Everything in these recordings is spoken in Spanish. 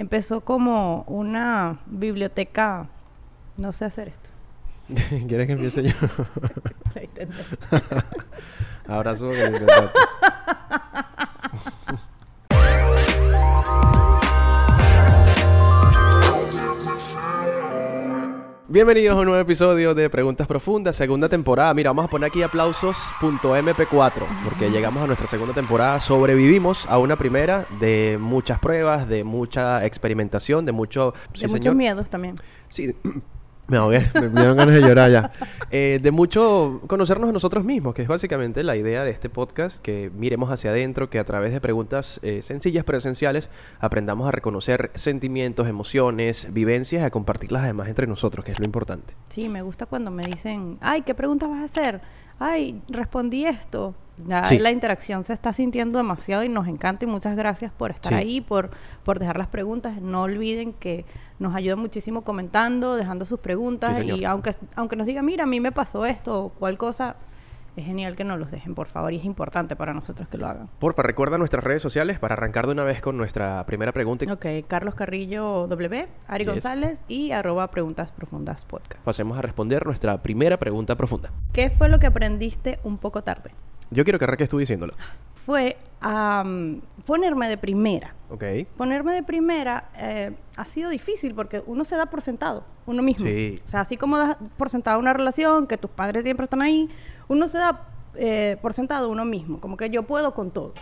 empezó como una biblioteca. No sé hacer esto. ¿Quieres que empiece yo? La intenté. Que lo intentaste. Bienvenidos a un nuevo episodio de Preguntas Profundas, segunda temporada. Mira, vamos a poner aquí aplausos.mp4 porque llegamos a nuestra segunda temporada. Sobrevivimos a una primera de muchas pruebas, de mucha experimentación, de mucho... de muchos miedos también. Sí, me ahogué, me dieron ganas de llorar ya. Eh, de mucho conocernos a nosotros mismos, que es básicamente la idea de este podcast, que miremos hacia adentro, que a través de preguntas eh, sencillas pero esenciales aprendamos a reconocer sentimientos, emociones, vivencias y a compartirlas además entre nosotros, que es lo importante. Sí, me gusta cuando me dicen, ay, ¿qué preguntas vas a hacer? Ay, respondí esto. Ya Sí. la interacción se está sintiendo demasiado y nos encanta y muchas gracias por estar Sí. ahí, por, por dejar las preguntas. No olviden que nos ayudan muchísimo comentando, dejando sus preguntas Sí, y aunque, aunque nos digan, mira, a mí me pasó esto o cual cosa, es genial que nos los dejen, por favor, y es importante para nosotros que lo hagan. Porfa, recuerda nuestras redes sociales para arrancar de una vez con nuestra primera pregunta Ok, Carlos Carrillo W, Ari Yes. González y arroba Preguntas Profundas Podcast. pasemos a responder nuestra primera pregunta profunda. ¿Qué fue lo que aprendiste un poco tarde? Yo quiero que arranques tú diciéndolo. Fue a ponerme de primera. ¿Ok? Ponerme de primera eh, ha sido difícil porque uno se da por sentado, uno mismo. Sí. O sea, así como das por sentado una relación, que tus padres siempre están ahí, uno se da eh, por sentado uno mismo, como que yo puedo con todo.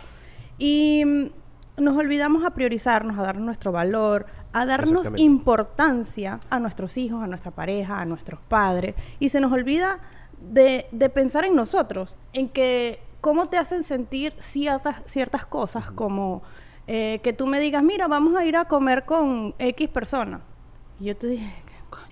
Y mm, nos olvidamos a priorizarnos, a darnos nuestro valor, a darnos importancia a nuestros hijos, a nuestra pareja, a nuestros padres. Y se nos olvida de, de pensar en nosotros, en que cómo te hacen sentir ciertas, ciertas cosas, como eh, que tú me digas, mira, vamos a ir a comer con X persona. Y yo te dije.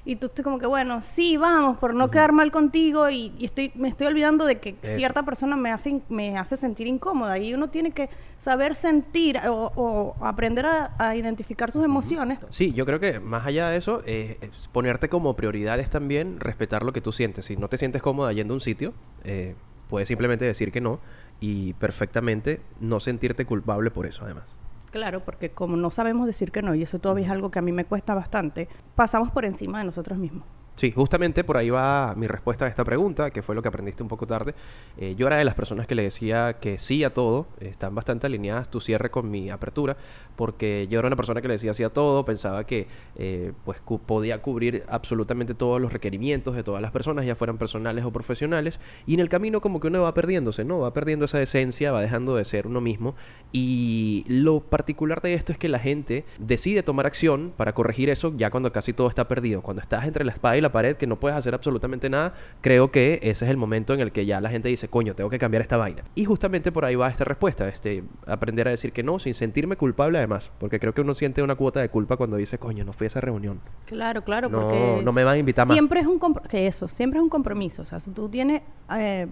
Y tú estoy como que, bueno, sí, vamos, por no quedar mal contigo y, y estoy, me estoy olvidando de que Eso. cierta persona me hace, me hace sentir incómoda y uno tiene que saber sentir o, o aprender a, a identificar sus emociones. Sí, yo creo que más allá de eso, eh, es ponerte como prioridad es también respetar lo que tú sientes. Si no te sientes cómoda yendo a un sitio, eh, puedes simplemente decir que no y perfectamente no sentirte culpable por eso, además. Claro, porque como no sabemos decir que no, y eso todavía es algo que a mí me cuesta bastante, pasamos por encima de nosotros mismos. Sí, justamente por ahí va mi respuesta a esta pregunta, que fue lo que aprendiste un poco tarde. Eh, yo era de las personas que le decía que sí a todo, están bastante alineadas tu cierre con mi apertura, porque yo era una persona que le decía sí a todo, pensaba que eh, pues podía cubrir absolutamente todos los requerimientos de todas las personas, ya fueran personales o profesionales, y en el camino como que uno va perdiéndose, ¿no? Va perdiendo esa esencia, va dejando de ser uno mismo, y lo particular de esto es que la gente decide tomar acción para corregir eso ya cuando casi todo está perdido. Cuando estás entre la espada y la pared, que no puedes hacer absolutamente nada, creo que ese es el momento en el que ya la gente dice, coño, tengo que cambiar esta vaina. Y justamente por ahí va esta respuesta, este, aprender a decir que no, sin sentirme culpable además, porque creo que uno siente una cuota de culpa cuando dice, coño, no fui a esa reunión. Claro, claro, No, porque no me van a invitar más. siempre es un que eso, siempre es un compromiso, o sea, si tú tienes eh,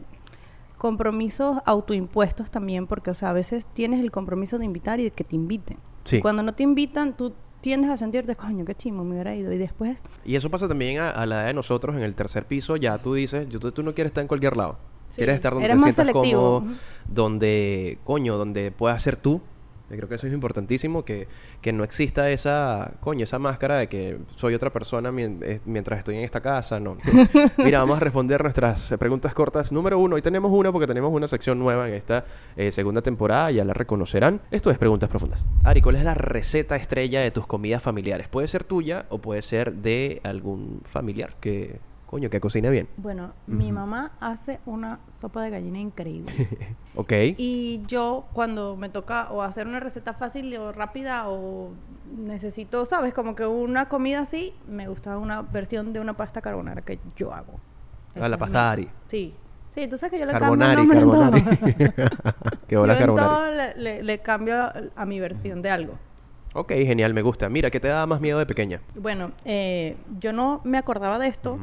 compromisos autoimpuestos también, porque o sea, a veces tienes el compromiso de invitar y de que te inviten. Sí. Cuando no te invitan, tú tiendes a sentirte, coño, qué chimo, me hubiera ido y después Y eso pasa también a, a la edad de nosotros en el tercer piso, ya tú dices, yo, tú, tú no quieres estar en cualquier lado. Sí, Quieres estar donde eres te sientas selectivo. cómodo, donde, coño, donde puedas ser tú. Yo creo que eso es importantísimo, que, que no exista esa, coño, esa máscara de que soy otra persona mien- eh, mientras estoy en esta casa, no. Mira, vamos a responder nuestras eh, preguntas cortas. Número uno, hoy tenemos una porque tenemos una sección nueva en esta eh, segunda temporada, ya la reconocerán. Esto es Preguntas Profundas. Ari, ¿cuál es la receta estrella de tus comidas familiares? Puede ser tuya o puede ser de algún familiar que, coño, que cocine bien. Bueno, mi mamá hace una sopa de gallina increíble. ¿Ok? y yo cuando me toca o hacer una receta fácil o rápida o necesito, ¿sabes? Como que una comida así, me gusta una versión de una pasta carbonara que yo hago. Ah, la pasta Ari. Sí. Sí, tú sabes que yo le Carbonari, cambio el nombre carbonari. en todo. Qué bola Yo en carbonari. todo le, le- le cambio a mi versión de algo. Ok, genial, me gusta. Mira, ¿qué te daba más miedo de pequeña? Bueno, eh, yo no me acordaba de esto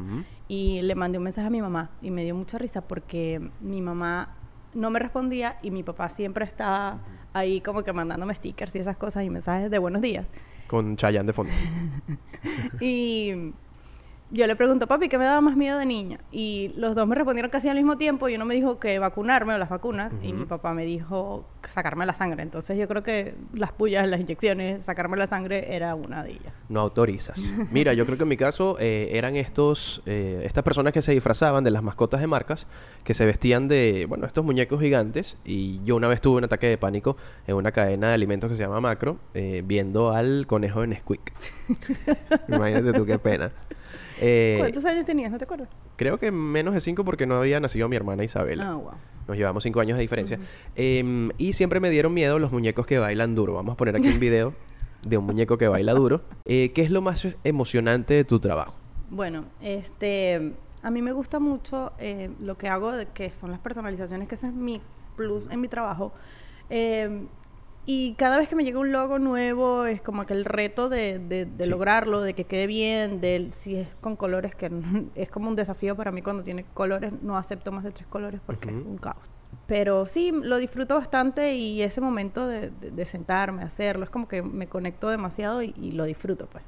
y le mandé un mensaje a mi mamá y me dio mucha risa porque mi mamá no me respondía y mi papá siempre está ahí como que mandándome stickers y esas cosas y mensajes de buenos días. Con Chayanne de fondo. Y yo le pregunto, papi, ¿qué me daba más miedo de niña? Y los dos me respondieron casi al mismo tiempo y uno me dijo que vacunarme o las vacunas y mi papá me dijo sacarme la sangre. Entonces yo creo que las pullas, las inyecciones, sacarme la sangre era una de ellas. No autorizas. Mira, yo creo que en mi caso eh, eran estos, eh, estas personas que se disfrazaban de las mascotas de marcas, que se vestían de, bueno, estos muñecos gigantes y yo una vez tuve un ataque de pánico en una cadena de alimentos que se llama Macro, eh, viendo al conejo de Nesquik. Imagínate tú qué pena. Eh, ¿Cuántos años tenías? ¿No te acuerdas? Creo que menos de cinco porque no había nacido mi hermana Isabela. Ah, wow. Nos llevamos cinco años de diferencia. Em, y siempre me dieron miedo los muñecos que bailan duro. Vamos a poner aquí un video de un muñeco que baila duro. Eh, ¿Qué es lo más emocionante de tu trabajo? Bueno, este, a mí me gusta mucho eh, lo que hago, de, que son las personalizaciones, que ese es mi plus en mi trabajo. Eh, y cada vez que me llega un logo nuevo es como que el reto de, de, lograrlo, de que quede bien, de si es con colores, que es como un desafío para mí cuando tiene colores, no acepto más de tres colores porque es un caos. Pero sí, lo disfruto bastante y ese momento de, de sentarme, hacerlo, es como que me conecto demasiado y, y lo disfruto pues.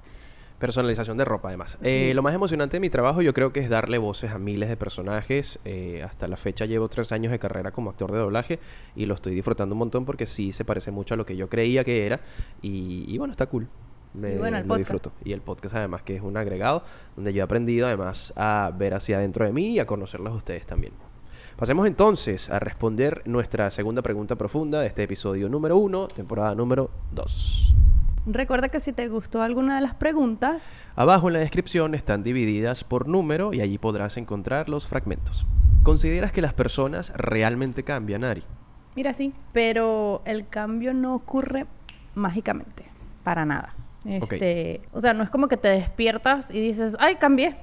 Personalización de ropa, además. Eh, lo más emocionante de mi trabajo yo creo que es darle voces a miles de personajes. Eh, hasta la fecha llevo tres años de carrera como actor de doblaje y lo estoy disfrutando un montón porque sí se parece mucho a lo que yo creía que era. Y, bueno, está cool. Me, bueno, lo disfruto. Y el podcast además que es un agregado donde yo he aprendido además a ver hacia adentro de mí y a conocerlos a ustedes también. Pasemos entonces a responder nuestra segunda pregunta profunda de este episodio número uno, temporada número dos. Recuerda que si te gustó alguna de las preguntas... Abajo en la descripción están divididas por número y allí podrás encontrar los fragmentos. ¿Consideras que las personas realmente cambian, Ari? Mira, sí, pero el cambio no ocurre mágicamente, para nada. Este, O sea, no es como que te despiertas y dices, ay, cambié,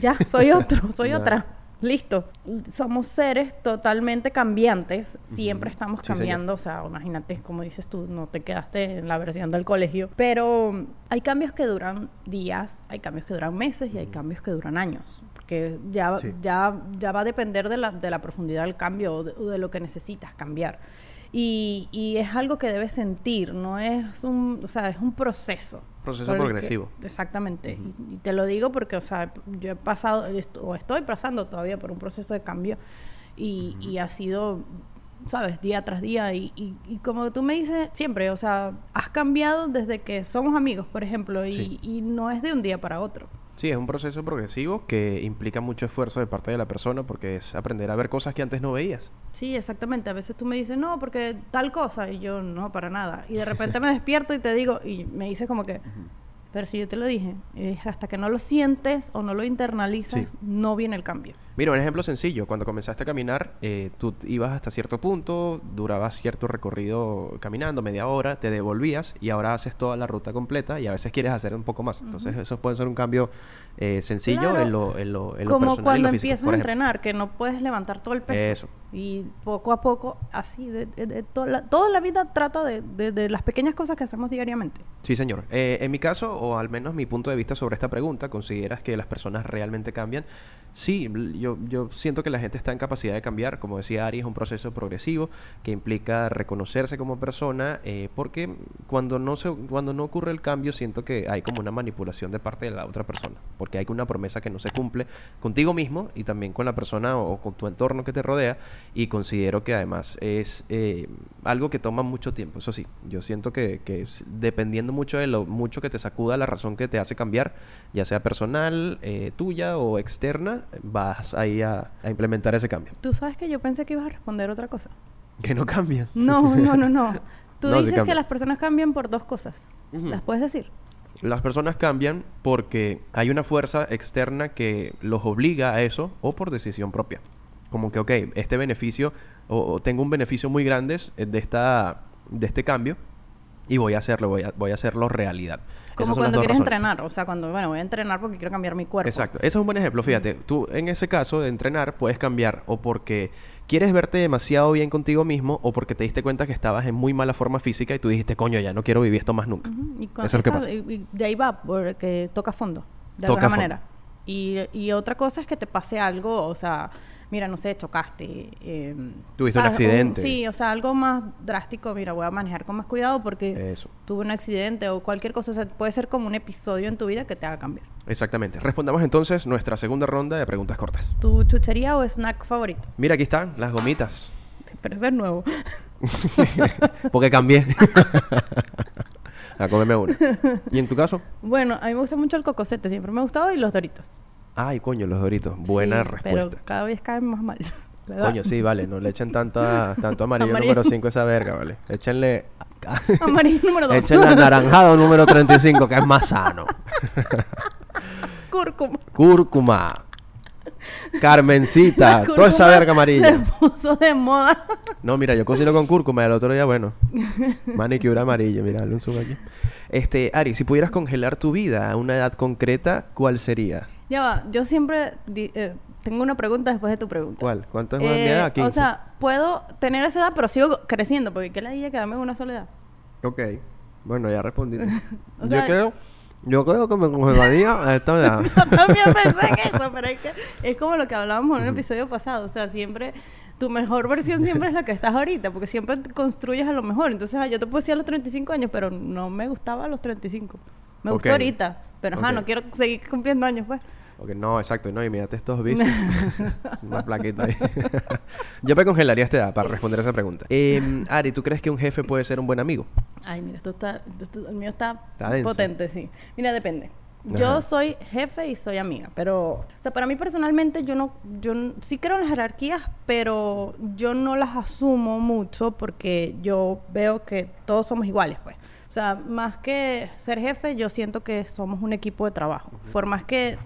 ya, soy otro, soy otra. Listo. Somos seres totalmente cambiantes. Siempre estamos cambiando. O sea, imagínate, como dices tú, no te quedaste en la versión del colegio. Pero hay cambios que duran días, hay cambios que duran meses y hay cambios que duran años. Porque ya, ya, ya va a depender de la, de la profundidad del cambio o de lo que necesitas cambiar. Y, y, es algo que debes sentir, no es un, o sea, es un proceso. Proceso progresivo. exactamente. y, te lo digo porque, o sea, yo he pasado, o estoy pasando todavía por un proceso de cambio y, y ha sido, sabes, día tras día. Y, y, como tú me dices siempre, o sea, has cambiado desde que somos amigos, por ejemplo, y no es de un día para otro. Sí, es un proceso progresivo que implica mucho esfuerzo de parte de la persona porque es aprender a ver cosas que antes no veías. Sí, exactamente. A veces tú me dices, no, porque tal cosa, y yo, no, para nada. Y de repente me despierto y te digo, y me dices como que, pero si yo te lo dije, hasta que no lo sientes o no lo internalizas, no viene el cambio. Mira, un ejemplo sencillo. Cuando comenzaste a caminar, eh, tú ibas hasta cierto punto, durabas cierto recorrido caminando, media hora, te devolvías y ahora haces toda la ruta completa y a veces quieres hacer un poco más. Entonces, eso puede ser un cambio eh, sencillo en lo, en lo, en Como personal cuando lo físico, empiezas a entrenar, que no puedes levantar todo el peso. Eso. Y poco a poco, así, de, toda, la, toda, la, vida trata de, las pequeñas cosas que hacemos diariamente. Sí, señor. Eh, en mi caso, o al menos mi punto de vista sobre esta pregunta, ¿consideras que las personas realmente cambian? Sí, yo, yo siento que la gente está en capacidad de cambiar. Como decía Ari, es un proceso progresivo que implica reconocerse como persona, eh, porque cuando no, se, cuando no ocurre el cambio, siento que hay como una manipulación de parte de la otra persona, porque hay una promesa que no se cumple contigo mismo y también con la persona o, con tu entorno que te rodea, y considero que además es eh, algo que toma mucho tiempo. Eso sí, yo siento que, que dependiendo mucho de lo mucho que te sacuda la razón que te hace cambiar, ya sea personal, eh, tuya o externa, vas ahí a, implementar ese cambio. Tú sabes que yo pensé que ibas a responder otra cosa. Que no cambian. No, no, no, no. Tú dices que las personas cambian por dos cosas. ¿Las puedes decir? Las personas cambian porque hay una fuerza externa que los obliga a eso o por decisión propia. Como que, ok, este beneficio, o, tengo un beneficio muy grande de, esta, de este cambio y voy a hacerlo, voy a, voy a hacerlo realidad. Como cuando quieres entrenar, o sea, cuando, bueno, voy a entrenar porque quiero cambiar mi cuerpo. Exacto, ese es un buen ejemplo, fíjate, tú en ese caso de entrenar puedes cambiar o porque quieres verte demasiado bien contigo mismo o porque te diste cuenta que estabas en muy mala forma física y tú dijiste, coño, ya no quiero vivir esto más nunca. Eso es lo que pasa. Y de ahí va, porque toca fondo, de alguna manera. Y, y otra cosa es que te pase algo, o sea, mira, no sé, chocaste. eh, Tuviste un accidente. sí, o sea, algo más drástico, mira, voy a manejar con más cuidado porque Eso. tuve un accidente o cualquier cosa, o sea, puede ser como un episodio en tu vida que te haga cambiar. Exactamente. Respondamos entonces nuestra segunda ronda de preguntas cortas. ¿Tu chuchería o snack favorito? Mira, aquí están las gomitas. Pero eso es nuevo. Porque cambié. a comerme una. ¿Y en tu caso? Bueno, a mí me gusta mucho el cocosete, siempre me ha gustado y los doritos. Ay, coño, los doritos. Buena Sí, respuesta. Pero cada vez caen más mal. Coño, sí, vale. No le echen tanta, tanto amarillo, Amarillo. número 5 esa verga, vale. Échenle... Amarillo número dos. Échenle anaranjado número 35, que es más sano. Cúrcuma. Cúrcuma. Carmencita. Toda esa verga amarilla. Se puso de moda. No, mira, yo cocino con cúrcuma el otro día, bueno, manicure amarillo, mira, un zoom aquí. Este, Ari, si pudieras congelar tu vida a una edad concreta, ¿cuál sería? Ya va, yo siempre eh, tengo una pregunta después de tu pregunta. ¿Cuál? ¿Cuánto es mi Eh, edad? 15. O sea, puedo tener esa edad, pero sigo creciendo, porque qué la idea quedarme en una sola edad. Ok. Bueno, ya respondí. Yo sea- creo... Yo creo que me congelaría a esta edad. Yo también pensé en eso, pero es que es como lo que hablábamos en un episodio pasado. O sea, siempre, tu mejor versión siempre es la que estás ahorita, porque siempre construyes a lo mejor. Entonces, ah, yo te puedo decir a los 35 años, pero no me gustaba a los 35. Me gustó Ok. ahorita, pero ajá, Ok. no quiero seguir cumpliendo años, pues. Ok, no, exacto. No, y mírate estos bichos. Una plaquita ahí. Yo me congelaría esta edad para responder a esa pregunta. Eh, Ari, ¿tú crees que un jefe puede ser un buen amigo? Ay, mira, esto está, esto- el mío está, potente, sí. Mira, depende. Yo soy jefe y soy amiga, pero, o sea, para mí personalmente yo no, yo sí creo en las jerarquías, pero yo no las asumo mucho porque yo veo que todos somos iguales, pues. O sea, más que ser jefe, yo siento que somos un equipo de trabajo. Por más que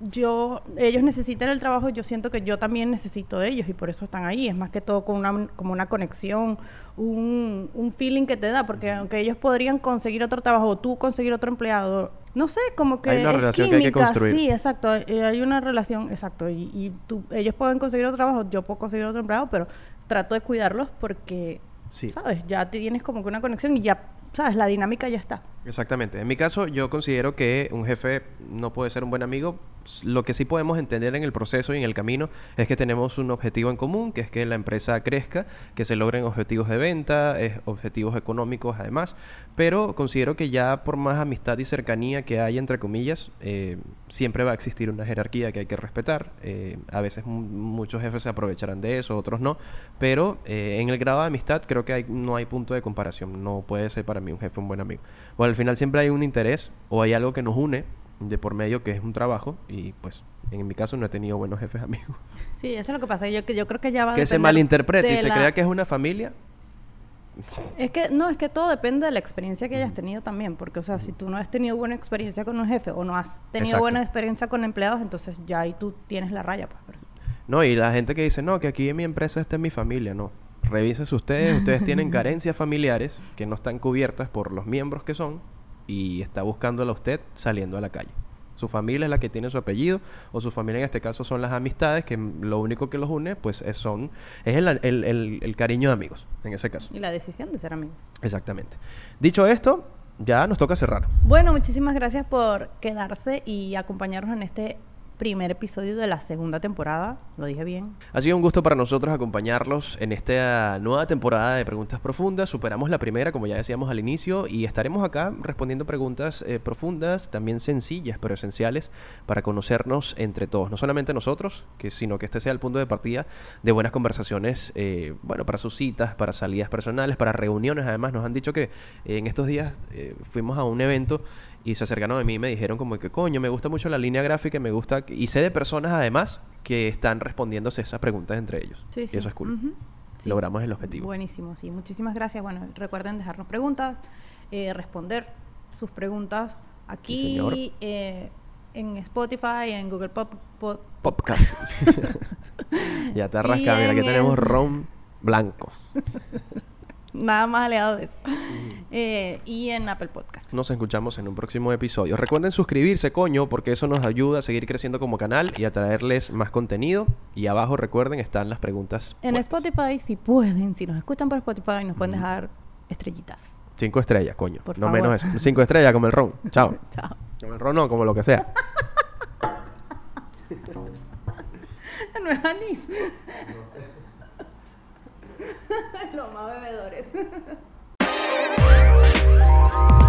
yo ellos necesitan el trabajo, yo siento que yo también necesito de ellos y por eso están ahí. Es más que todo con una, como una conexión, un, un feeling que te da, porque aunque ellos podrían conseguir otro trabajo tú conseguir otro empleado, no sé, como que Hay una es relación que hay que química, construir. Sí, exacto. eh, hay una relación, exacto. Y, y tú, ellos pueden conseguir otro trabajo, yo puedo conseguir otro empleado, pero trato de cuidarlos porque, Sí. ¿sabes? Ya tienes como que una conexión y ya, ¿sabes? La dinámica ya está. Exactamente. En mi caso, yo considero que un jefe no puede ser un buen amigo. Lo que sí podemos entender en el proceso y en el camino es que tenemos un objetivo en común, que es que la empresa crezca, que se logren objetivos de venta, eh, objetivos económicos además. Pero considero que ya por más amistad y cercanía que hay, entre comillas, eh, siempre va a existir una jerarquía que hay que respetar. Eh, a veces mu- muchos jefes se aprovecharán de eso, otros no. Pero en el grado de amistad creo que no hay punto de comparación. No puede ser para mí un jefe un buen amigo. Bueno, al final siempre hay un interés o hay algo que nos une de por medio que es un trabajo y pues en mi caso no he tenido buenos jefes amigos. Sí, eso es lo que pasa. Yo, que yo creo que ya va a que se malinterprete y se crea que es una familia. Es que, no, es que todo depende de la experiencia que hayas tenido también, porque, o sea, si tú no has tenido buena experiencia con un jefe o no has tenido Exacto. buena experiencia con empleados, entonces ya ahí tú tienes la raya, pues. pero- No, y la gente que dice, no, que aquí en mi empresa esta es mi familia, no. Revísense ustedes, ustedes tienen carencias familiares que no están cubiertas por los miembros que son y está buscándola usted saliendo a la calle. Su familia es la que tiene su apellido o su familia en este caso son las amistades que lo único que los une pues es, son, es el, el- el- el cariño de amigos en ese caso. Y la decisión de ser amigo. Exactamente. Dicho esto, ya nos toca cerrar. Bueno, muchísimas gracias por quedarse y acompañarnos en este primer episodio de la segunda temporada. Lo dije bien. Ha sido un gusto para nosotros acompañarlos en esta nueva temporada de Preguntas Profundas. Superamos la primera, como ya decíamos al inicio, y estaremos acá respondiendo preguntas eh, profundas, también sencillas, pero esenciales, para conocernos entre todos. No solamente nosotros, que, sino que este sea el punto de partida de buenas conversaciones, eh, bueno, para sus citas, para salidas personales, para reuniones. Además, nos han dicho que eh, en estos días fuimos a un evento y se acercaron a mí y me dijeron como que, coño, me gusta mucho la línea gráfica, y me gusta... Y sé de personas además que están respondiéndose esas preguntas entre ellos. Sí, y sí. eso es cool. Sí. Logramos el objetivo. Buenísimo, sí. Muchísimas gracias. Bueno, recuerden dejarnos preguntas, eh, responder sus preguntas aquí eh, en Spotify, en Google Pop, Pop- Podcast. ya te rasca, Y mira, aquí en tenemos ron blanco. nada más aliado de eso. Eh, y en Apple Podcast. Nos escuchamos en un próximo episodio. Recuerden suscribirse, coño, porque eso nos ayuda a seguir creciendo como canal y a traerles más contenido. Y abajo, recuerden, están las preguntas. En fuertes. Spotify, si pueden, si nos escuchan por Spotify, nos pueden dejar estrellitas. Cinco estrellas, coño. Por no favor. menos eso. Cinco estrellas como el ron. Chao. Chao. Como el ron no, como lo que sea. no es anís. los más bebedores.